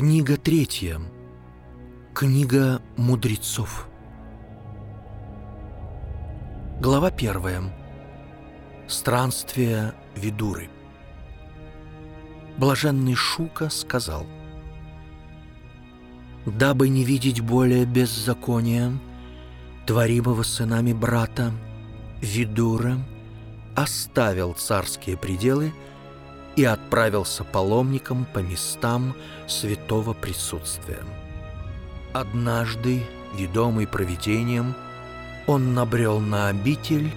Книга третья. Книга мудрецов. Глава первая. Странствие Видуры. Блаженный Шука сказал, «Дабы не видеть более беззакония, творимого сынами брата, Видура оставил царские пределы и отправился паломником по местам святого присутствия. Однажды, ведомый провидением, он набрел на обитель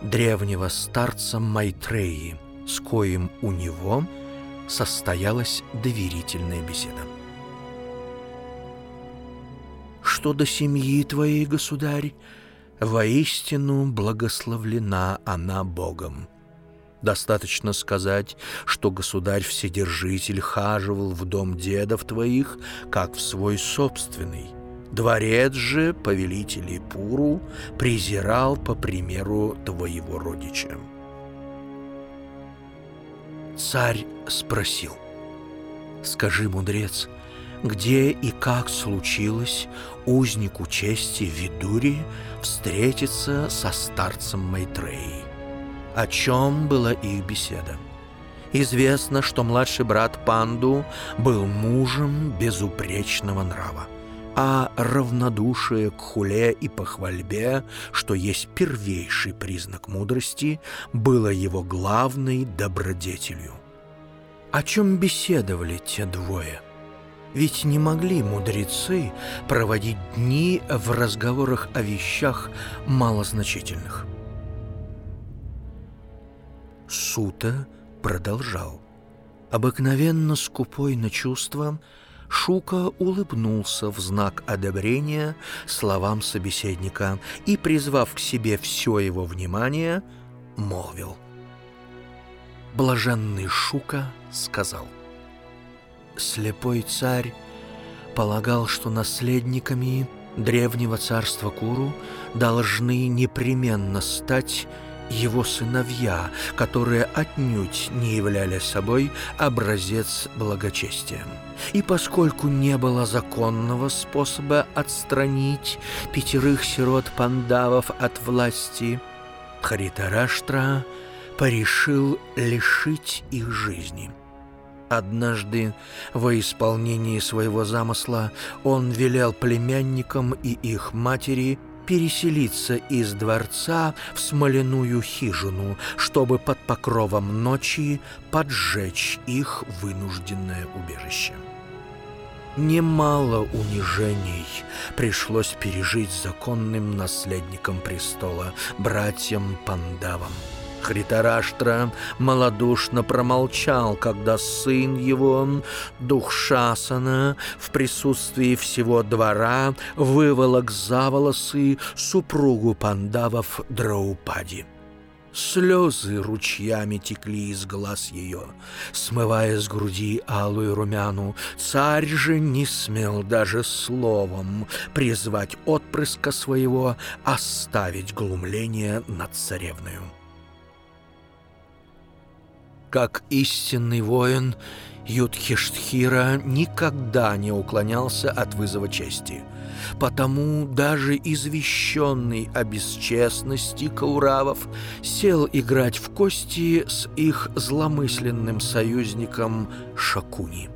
древнего старца Майтреи, с коим у него состоялась доверительная беседа. «Что до семьи твоей, государь, воистину благословлена она Богом», Достаточно сказать, что государь-вседержитель хаживал в дом дедов твоих, как в свой собственный. Дворец же повелителей Пуру презирал по примеру твоего родича. Царь спросил, «Скажи, мудрец, где и как случилось узнику чести Видури встретиться со старцем Майтреей?» О чем была их беседа? Известно, что младший брат Панду был мужем безупречного нрава, а равнодушие к хуле и похвальбе, что есть первейший признак мудрости, было его главной добродетелью. О чем беседовали те двое? Ведь не могли мудрецы проводить дни в разговорах о вещах малозначительных – Сута продолжал. Обыкновенно скупой на чувства, Шука улыбнулся в знак одобрения словам собеседника и, призвав к себе все его внимание, молвил. Блаженный Шука сказал. Слепой царь полагал, что наследниками древнего царства Куру должны непременно стать его сыновья, которые отнюдь не являли собой образец благочестия. И поскольку не было законного способа отстранить пятерых сирот пандавов от власти, Харитараштра порешил лишить их жизни. Однажды, во исполнении своего замысла, он велел племянникам и их матери – переселиться из дворца в смоляную хижину, чтобы под покровом ночи поджечь их вынужденное убежище. Немало унижений пришлось пережить законным наследникам престола, братьям Пандавам. Хритараштра малодушно промолчал, когда сын его, дух Шасана, в присутствии всего двора выволок за волосы супругу пандавов Драупади. Слезы ручьями текли из глаз ее, смывая с груди алую румяну. Царь же не смел даже словом призвать отпрыска своего оставить глумление над царевною. Как истинный воин, Юдхиштхира никогда не уклонялся от вызова чести. Потому даже извещенный о бесчестности Кауравов сел играть в кости с их зломысленным союзником Шакуни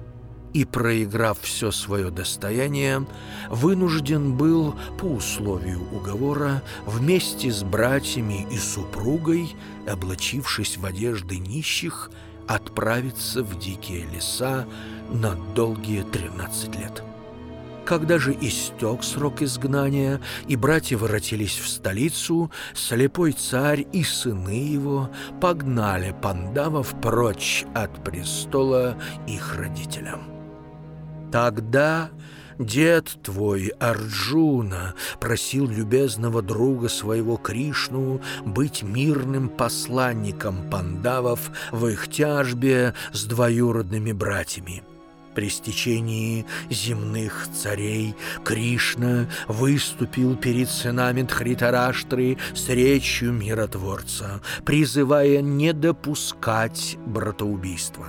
и, проиграв все свое достояние, вынужден был по условию уговора вместе с братьями и супругой, облачившись в одежды нищих, отправиться в дикие леса на долгие 13 лет. Когда же истек срок изгнания, и братья воротились в столицу, слепой царь и сыны его погнали пандавов прочь от престола их родителям. Тогда дед твой Арджуна просил любезного друга своего Кришну быть мирным посланником пандавов в их тяжбе с двоюродными братьями. При стечении земных царей Кришна выступил перед сынами Дхритараштры с речью миротворца, призывая не допускать братоубийства.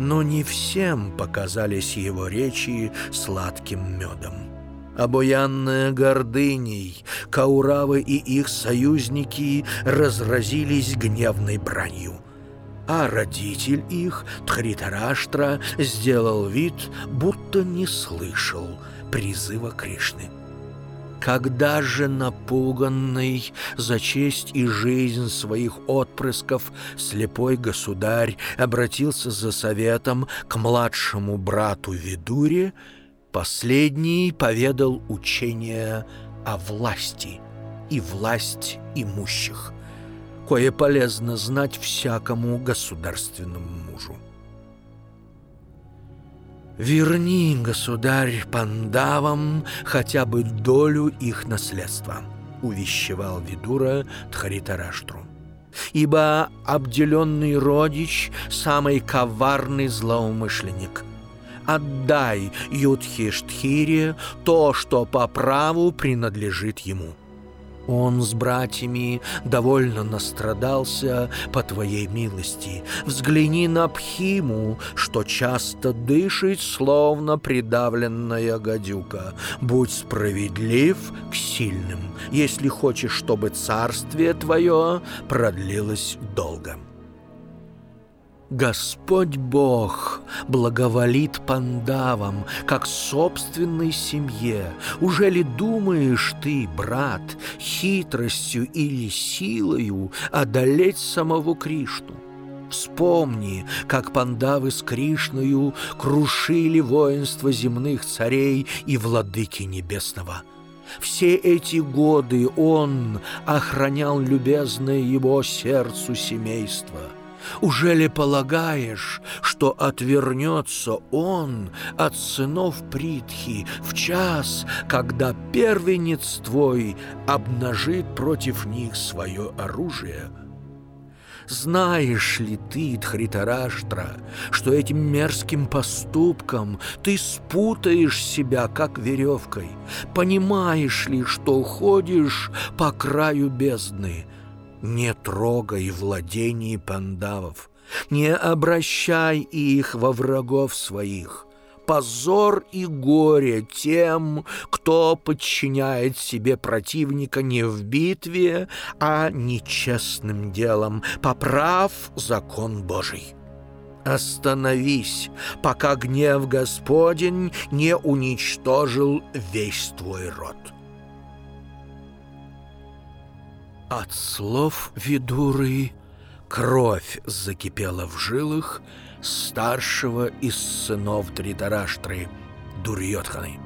Но не всем показались его речи сладким медом. Обуянная гордыней, Кауравы и их союзники разразились гневной бранью. А родитель их, Тхритараштра, сделал вид, будто не слышал призыва Кришны. Когда же напуганный за честь и жизнь своих отпрысков слепой государь обратился за советом к младшему брату Видуре, последний поведал учение о власти и власть имущих, кое полезно знать всякому государственному мужу. Верни, государь, пандавам хотя бы долю их наследства, увещевал Видура Тхаритараштру. Ибо обделенный родич — самый коварный злоумышленник. Отдай Юдхиштхире то, что по праву принадлежит ему. Он с братьями довольно настрадался по твоей милости. Взгляни на Пхиму, что часто дышит, словно придавленная гадюка. Будь справедлив к сильным, если хочешь, чтобы царствие твое продлилось долго. Господь Бог благоволит пандавам, как собственной семье. Уже ли думаешь ты, брат, хитростью или силою одолеть самого Кришну? Вспомни, как пандавы с Кришною крушили воинство земных царей и владыки небесного. Все эти годы он охранял любезное его сердцу семейство — уже ли полагаешь, что отвернется он от сынов Притхи в час, когда первенец твой обнажит против них свое оружие?» Знаешь ли ты, Дхритараштра, что этим мерзким поступком ты спутаешь себя, как веревкой? Понимаешь ли, что ходишь по краю бездны, не трогай владений пандавов, не обращай их во врагов своих. Позор и горе тем, кто подчиняет себе противника не в битве, а нечестным делом, поправ закон Божий. Остановись, пока гнев Господень не уничтожил весь твой род. От слов Видуры кровь закипела в жилах старшего из сынов Дритараштры, Дурьотханы.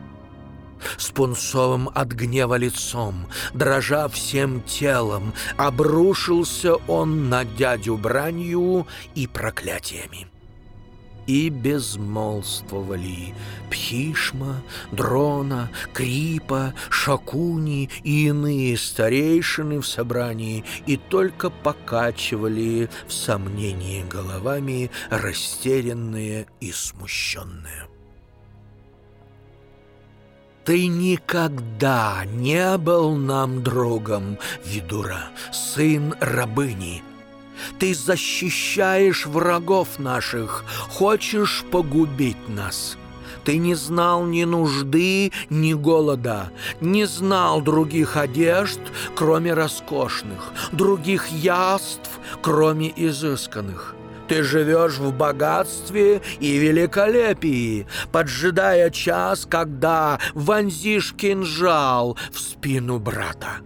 С пунцовым от гнева лицом, дрожа всем телом, обрушился он на дядю бранью и проклятиями и безмолвствовали Пхишма, Дрона, Крипа, Шакуни и иные старейшины в собрании и только покачивали в сомнении головами растерянные и смущенные. Ты никогда не был нам другом, Видура, сын рабыни, ты защищаешь врагов наших, хочешь погубить нас. Ты не знал ни нужды, ни голода, не знал других одежд, кроме роскошных, других яств, кроме изысканных. Ты живешь в богатстве и великолепии, поджидая час, когда вонзишь кинжал в спину брата.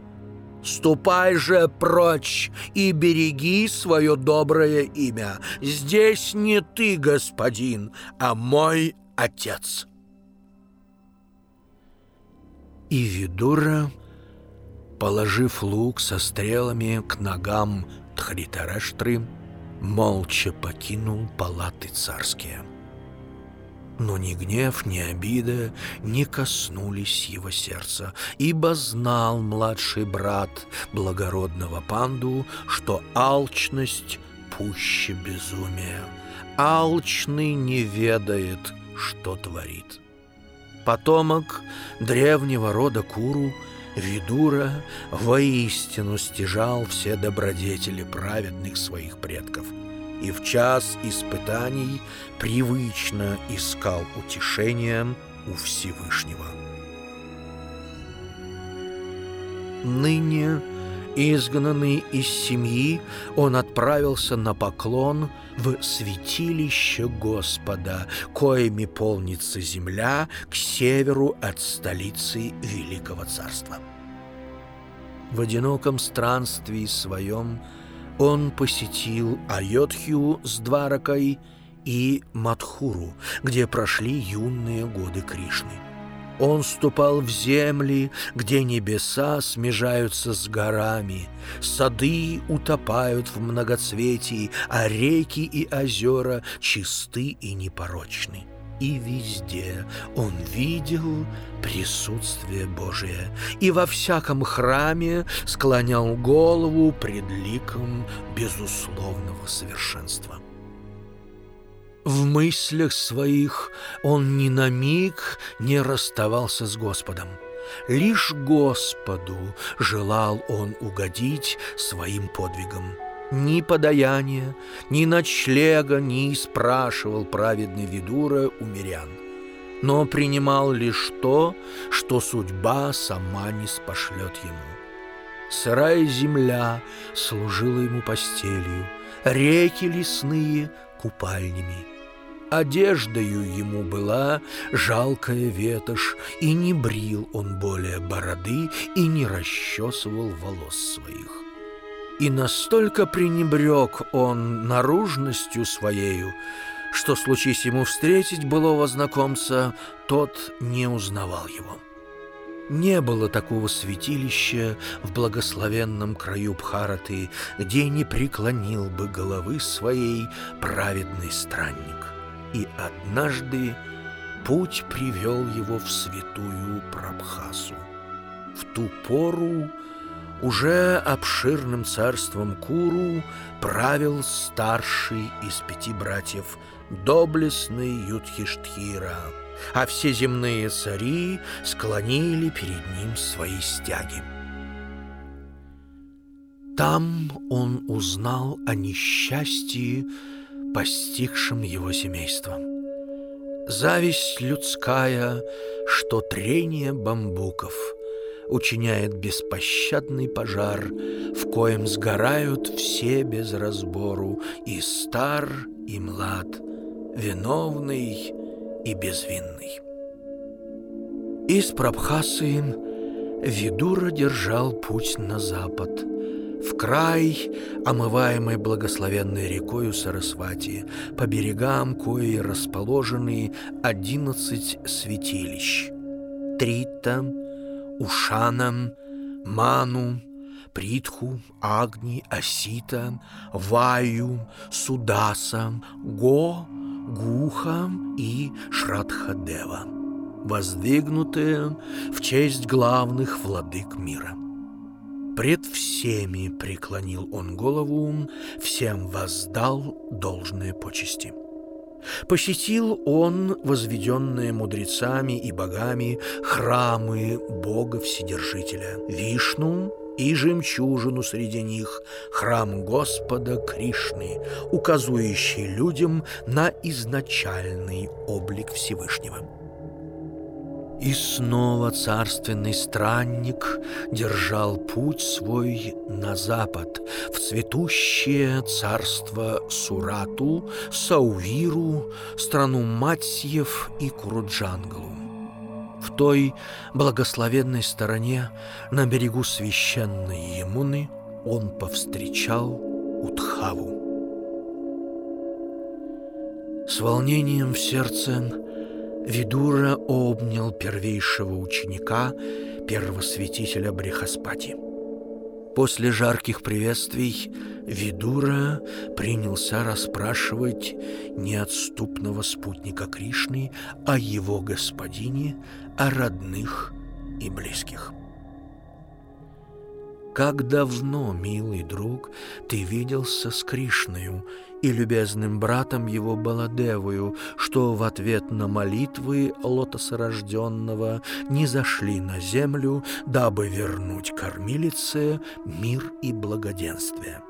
Ступай же прочь и береги свое доброе имя. Здесь не ты, господин, а мой отец». И Видура, положив лук со стрелами к ногам Тхритараштры, молча покинул палаты царские. Но ни гнев, ни обида не коснулись его сердца, ибо знал младший брат благородного панду, что алчность пуще безумия. Алчный не ведает, что творит. Потомок древнего рода Куру Видура воистину стяжал все добродетели праведных своих предков – и в час испытаний привычно искал утешения у Всевышнего. Ныне, изгнанный из семьи, он отправился на поклон в святилище Господа, коими полнится земля к северу от столицы Великого Царства. В одиноком странстве своем он посетил Айотхию с Дваракой и Мадхуру, где прошли юные годы Кришны. Он ступал в земли, где небеса смежаются с горами, сады утопают в многоцветии, а реки и озера чисты и непорочны и везде он видел присутствие Божие, и во всяком храме склонял голову пред ликом безусловного совершенства. В мыслях своих он ни на миг не расставался с Господом. Лишь Господу желал он угодить своим подвигом. Ни подаяния, ни ночлега не спрашивал праведный Видура у мирян, но принимал лишь то, что судьба сама не спошлет ему. Сырая земля служила ему постелью, реки лесные — купальнями. Одеждою ему была жалкая ветошь, и не брил он более бороды и не расчесывал волос своих. И настолько пренебрег он наружностью своею, что, случись ему встретить былого знакомца, тот не узнавал его. Не было такого святилища в благословенном краю Бхараты, где не преклонил бы головы своей праведный странник. И однажды путь привел его в святую Прабхасу. В ту пору уже обширным царством Куру правил старший из пяти братьев, доблестный Юдхиштхира, а все земные цари склонили перед ним свои стяги. Там он узнал о несчастье, постигшем его семейство. Зависть людская, что трение бамбуков — учиняет беспощадный пожар, в коем сгорают все без разбору, и стар, и млад, виновный и безвинный. Из Прабхасы Видура держал путь на запад, в край, омываемый благословенной рекою Сарасвати, по берегам кои расположены одиннадцать святилищ — Трита, Ушанам, Ману, Притху, Агни, Асита, Ваю, Судаса, Го, Гуха и Шрадхадева, воздвигнутые в честь главных владык мира. Пред всеми преклонил он голову, всем воздал должные почести. Посетил он возведенные мудрецами и богами храмы Бога Вседержителя, Вишну и жемчужину среди них, храм Господа Кришны, указывающий людям на изначальный облик Всевышнего. И снова царственный странник держал путь свой на запад, в цветущее царство Сурату, Саувиру, страну Матсьев и Куруджангалу. В той благословенной стороне, на берегу священной Емуны, он повстречал Утхаву. С волнением в сердце Видура обнял первейшего ученика, первого святителя Брехаспати. После жарких приветствий Видура принялся расспрашивать неотступного спутника Кришны о его господине, о родных и близких. Как давно, милый друг, ты виделся с Кришною и любезным братом его Баладевою, что в ответ на молитвы лотосорожденного не зашли на землю, дабы вернуть кормилице мир и благоденствие.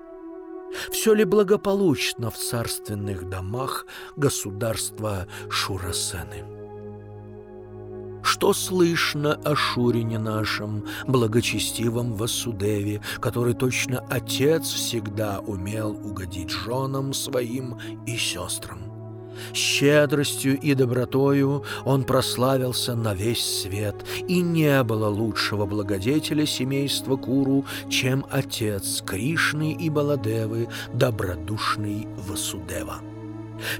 Все ли благополучно в царственных домах государства Шурасены? Что слышно о Шурине нашем, благочестивом Васудеве, который точно отец всегда умел угодить женам своим и сестрам? Щедростью и добротою он прославился на весь свет, и не было лучшего благодетеля семейства Куру, чем отец Кришны и Баладевы, добродушный Васудева.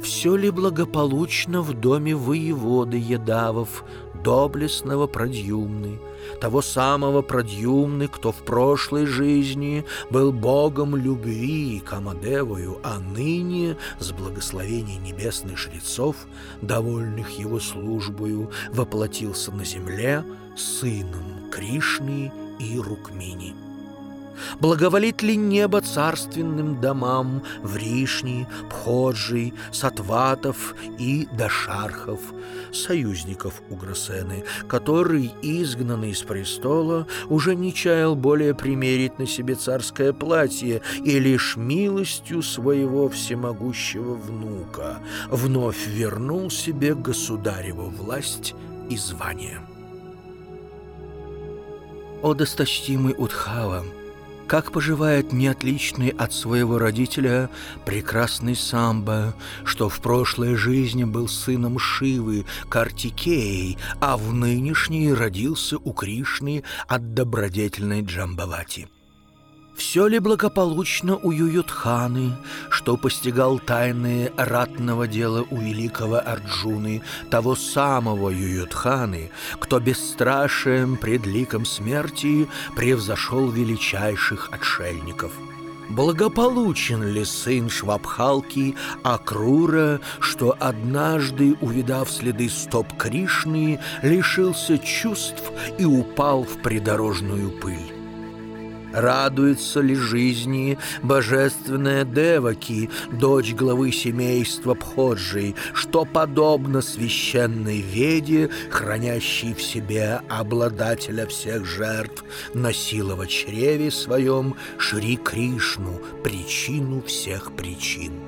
Все ли благополучно в доме воеводы Едавов, доблестного Продюмны, того самого Продюмны, кто в прошлой жизни был богом любви Камадевою, а ныне, с благословений небесных жрецов, довольных его службою, воплотился на земле сыном Кришны и Рукмини. Благоволит ли небо царственным домам Вришни, Пходжи, Сатватов и Дашархов, союзников Угросены, который, изгнанный с престола, уже не чаял более примерить на себе царское платье и лишь милостью своего всемогущего внука вновь вернул себе государеву власть и звание. О досточтимый Удхава! Как поживает неотличный от своего родителя прекрасный самбо, что в прошлой жизни был сыном Шивы, Картикеей, а в нынешней родился у Кришны от добродетельной Джамбавати. Все ли благополучно у Юютханы, что постигал тайны ратного дела у великого Арджуны, того самого Юютханы, кто бесстрашием пред ликом смерти превзошел величайших отшельников? Благополучен ли сын Швабхалки Акрура, что однажды, увидав следы стоп Кришны, лишился чувств и упал в придорожную пыль? Радуется ли жизни божественная Деваки, дочь главы семейства Пходжей, что подобно священной веде, хранящей в себе обладателя всех жертв, носила в чреве своем Шри Кришну, причину всех причин.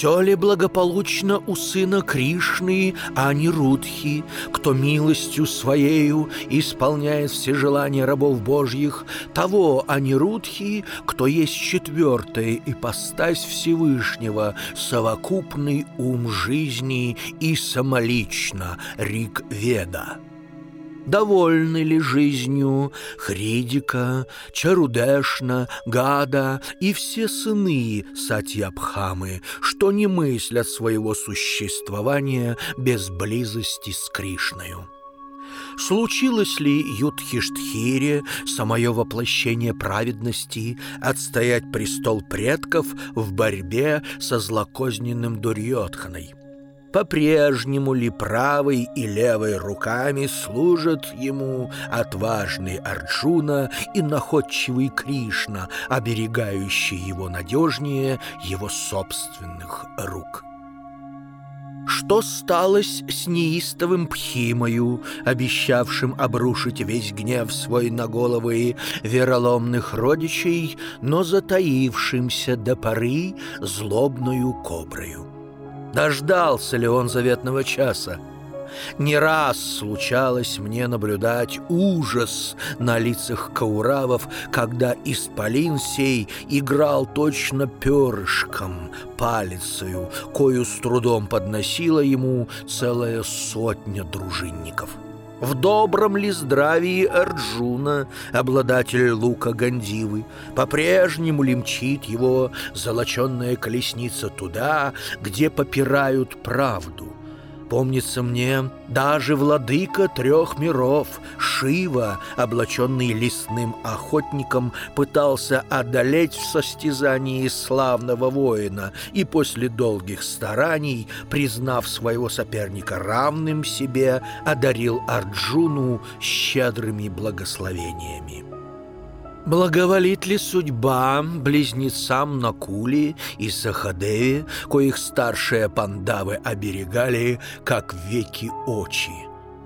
Все ли благополучно у сына Кришны, а не Рудхи, кто милостью своею исполняет все желания рабов Божьих, того, а не Рудхи, кто есть четвертая ипостась Всевышнего, совокупный ум жизни и самолично Рик Веда? Довольны ли жизнью Хридика, Чарудешна, Гада и все сыны Сатьябхамы, что не мыслят своего существования без близости с Кришною. Случилось ли Юдхиштхире, самое воплощение праведности, отстоять престол предков в борьбе со злокозненным Дурьотханой? По-прежнему ли правой и левой руками служат ему отважный Арджуна и находчивый Кришна, оберегающий его надежнее его собственных рук. Что сталось с неистовым Пхимою, обещавшим обрушить весь гнев свой на головы вероломных родичей, но затаившимся до поры злобную коброю? Дождался ли он заветного часа? Не раз случалось мне наблюдать ужас на лицах кауравов, когда исполин сей играл точно перышком, палицею, кою с трудом подносила ему целая сотня дружинников. В добром ли здравии Арджуна, обладатель лука Гандивы, по-прежнему ли мчит его золоченная колесница туда, где попирают правду? Помнится мне, даже владыка трех миров, Шива, облаченный лесным охотником, пытался одолеть в состязании славного воина и после долгих стараний, признав своего соперника равным себе, одарил Арджуну щедрыми благословениями. Благоволит ли судьба близнецам Накули и Сахадеве, коих старшие пандавы оберегали, как веки очи?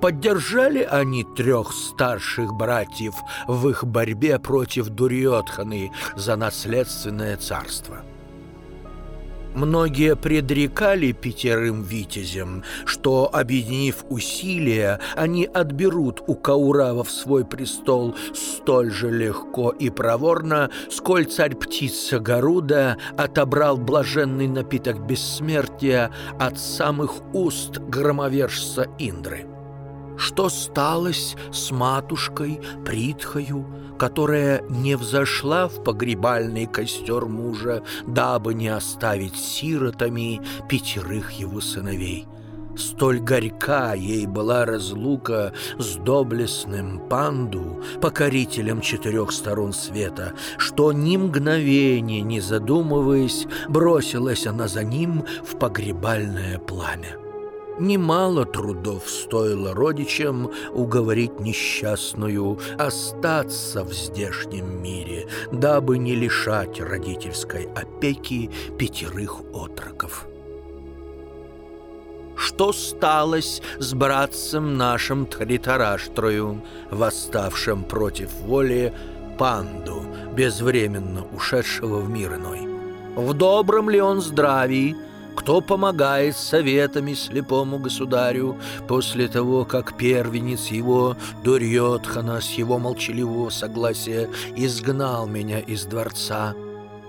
Поддержали они трех старших братьев в их борьбе против Дурьотханы за наследственное царство. Многие предрекали пятерым витязям, что, объединив усилия, они отберут у Кауравов свой престол столь же легко и проворно, сколь царь-птица Гаруда отобрал блаженный напиток бессмертия от самых уст громовержца Индры. Что сталось с матушкой Притхою, которая не взошла в погребальный костер мужа, дабы не оставить сиротами пятерых его сыновей? Столь горька ей была разлука с доблестным панду, покорителем четырех сторон света, что ни мгновения не задумываясь, бросилась она за ним в погребальное пламя. Немало трудов стоило родичам уговорить несчастную остаться в здешнем мире, дабы не лишать родительской опеки пятерых отроков. Что сталось с братцем нашим Тритараштрою, восставшим против воли панду, безвременно ушедшего в мир иной? В добром ли он здравии, кто помогает советами слепому государю после того, как первенец его, Дурьотхана, с его молчаливого согласия изгнал меня из дворца.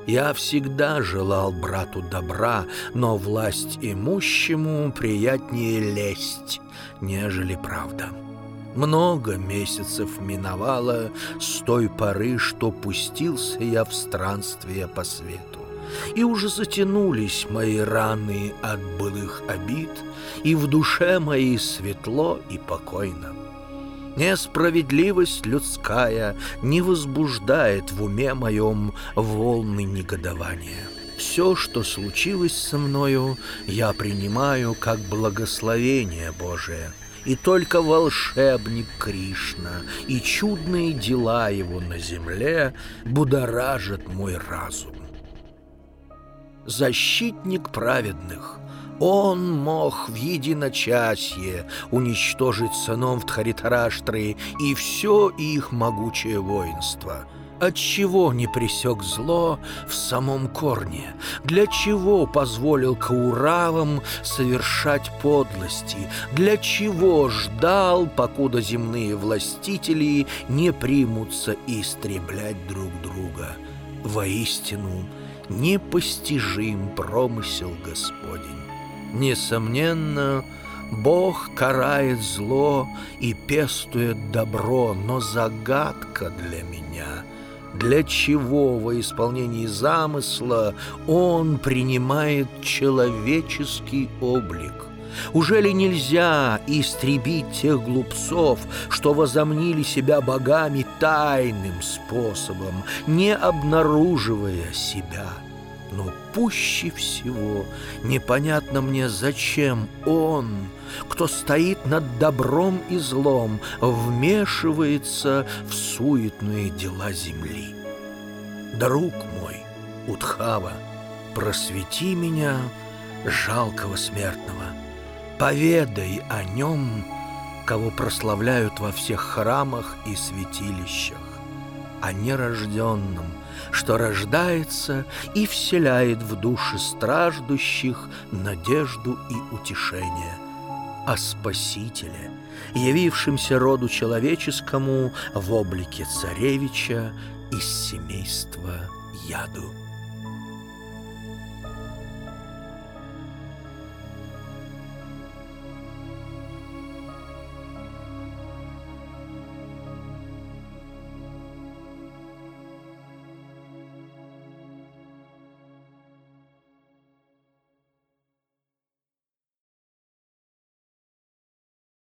Я всегда желал брату добра, но власть имущему приятнее лесть, нежели правда. Много месяцев миновало с той поры, что пустился я в странствие по свету и уже затянулись мои раны от былых обид, и в душе моей светло и покойно. Несправедливость людская не возбуждает в уме моем волны негодования. Все, что случилось со мною, я принимаю как благословение Божие — и только волшебник Кришна и чудные дела его на земле будоражат мой разум защитник праведных. Он мог в единочасье уничтожить сынов Тхаритараштры и все их могучее воинство. Отчего не пресек зло в самом корне? Для чего позволил Кауравам совершать подлости? Для чего ждал, покуда земные властители не примутся истреблять друг друга? Воистину, непостижим промысел Господень. Несомненно, Бог карает зло и пестует добро, но загадка для меня — для чего во исполнении замысла Он принимает человеческий облик? Уже ли нельзя истребить тех глупцов, что возомнили себя богами тайным способом, не обнаруживая себя? Но пуще всего непонятно мне, зачем он, кто стоит над добром и злом, вмешивается в суетные дела земли. Друг мой, Утхава, просвети меня, жалкого смертного, Поведай о нем, кого прославляют во всех храмах и святилищах, о нерожденном, что рождается и вселяет в души страждущих надежду и утешение, о Спасителе, явившемся роду человеческому в облике царевича из семейства Яду.